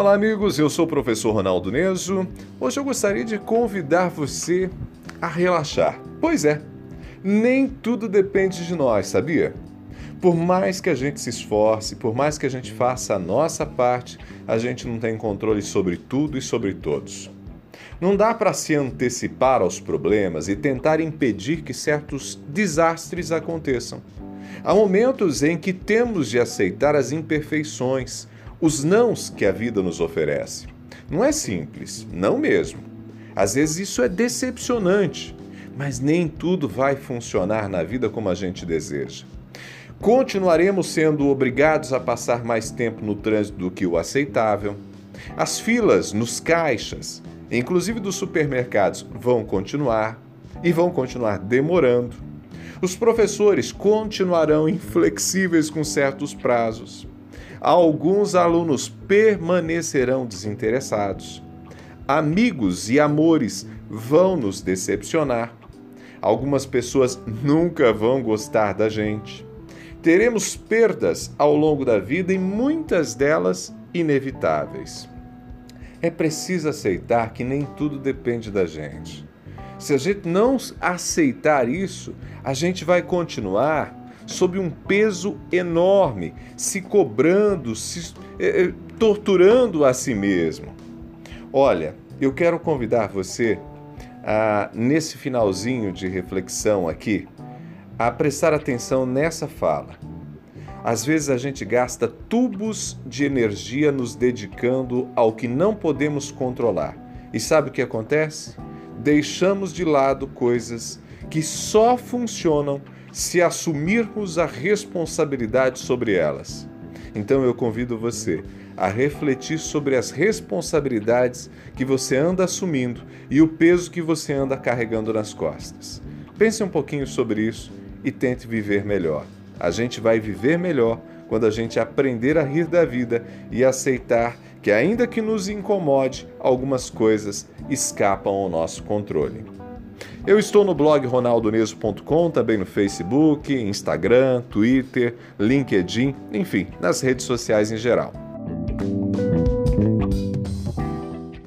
Olá, amigos. Eu sou o professor Ronaldo Neso. Hoje eu gostaria de convidar você a relaxar. Pois é, nem tudo depende de nós, sabia? Por mais que a gente se esforce, por mais que a gente faça a nossa parte, a gente não tem controle sobre tudo e sobre todos. Não dá para se antecipar aos problemas e tentar impedir que certos desastres aconteçam. Há momentos em que temos de aceitar as imperfeições, os nãos que a vida nos oferece. Não é simples, não mesmo. Às vezes isso é decepcionante, mas nem tudo vai funcionar na vida como a gente deseja. Continuaremos sendo obrigados a passar mais tempo no trânsito do que o aceitável. As filas nos caixas, inclusive dos supermercados, vão continuar e vão continuar demorando. Os professores continuarão inflexíveis com certos prazos alguns alunos permanecerão desinteressados. Amigos e amores vão nos decepcionar. Algumas pessoas nunca vão gostar da gente. Teremos perdas ao longo da vida e muitas delas inevitáveis. É preciso aceitar que nem tudo depende da gente. Se a gente não aceitar isso, a gente vai continuar sob um peso enorme, se cobrando, se eh, torturando a si mesmo. Olha, eu quero convidar você a, nesse finalzinho de reflexão aqui, a prestar atenção nessa fala. Às vezes a gente gasta tubos de energia nos dedicando ao que não podemos controlar. E sabe o que acontece? Deixamos de lado coisas que só funcionam se assumirmos a responsabilidade sobre elas. Então eu convido você a refletir sobre as responsabilidades que você anda assumindo e o peso que você anda carregando nas costas. Pense um pouquinho sobre isso e tente viver melhor. A gente vai viver melhor quando a gente aprender a rir da vida e aceitar que, ainda que nos incomode, algumas coisas escapam ao nosso controle. Eu estou no blog ronaldoneso.com, também no Facebook, Instagram, Twitter, LinkedIn, enfim, nas redes sociais em geral.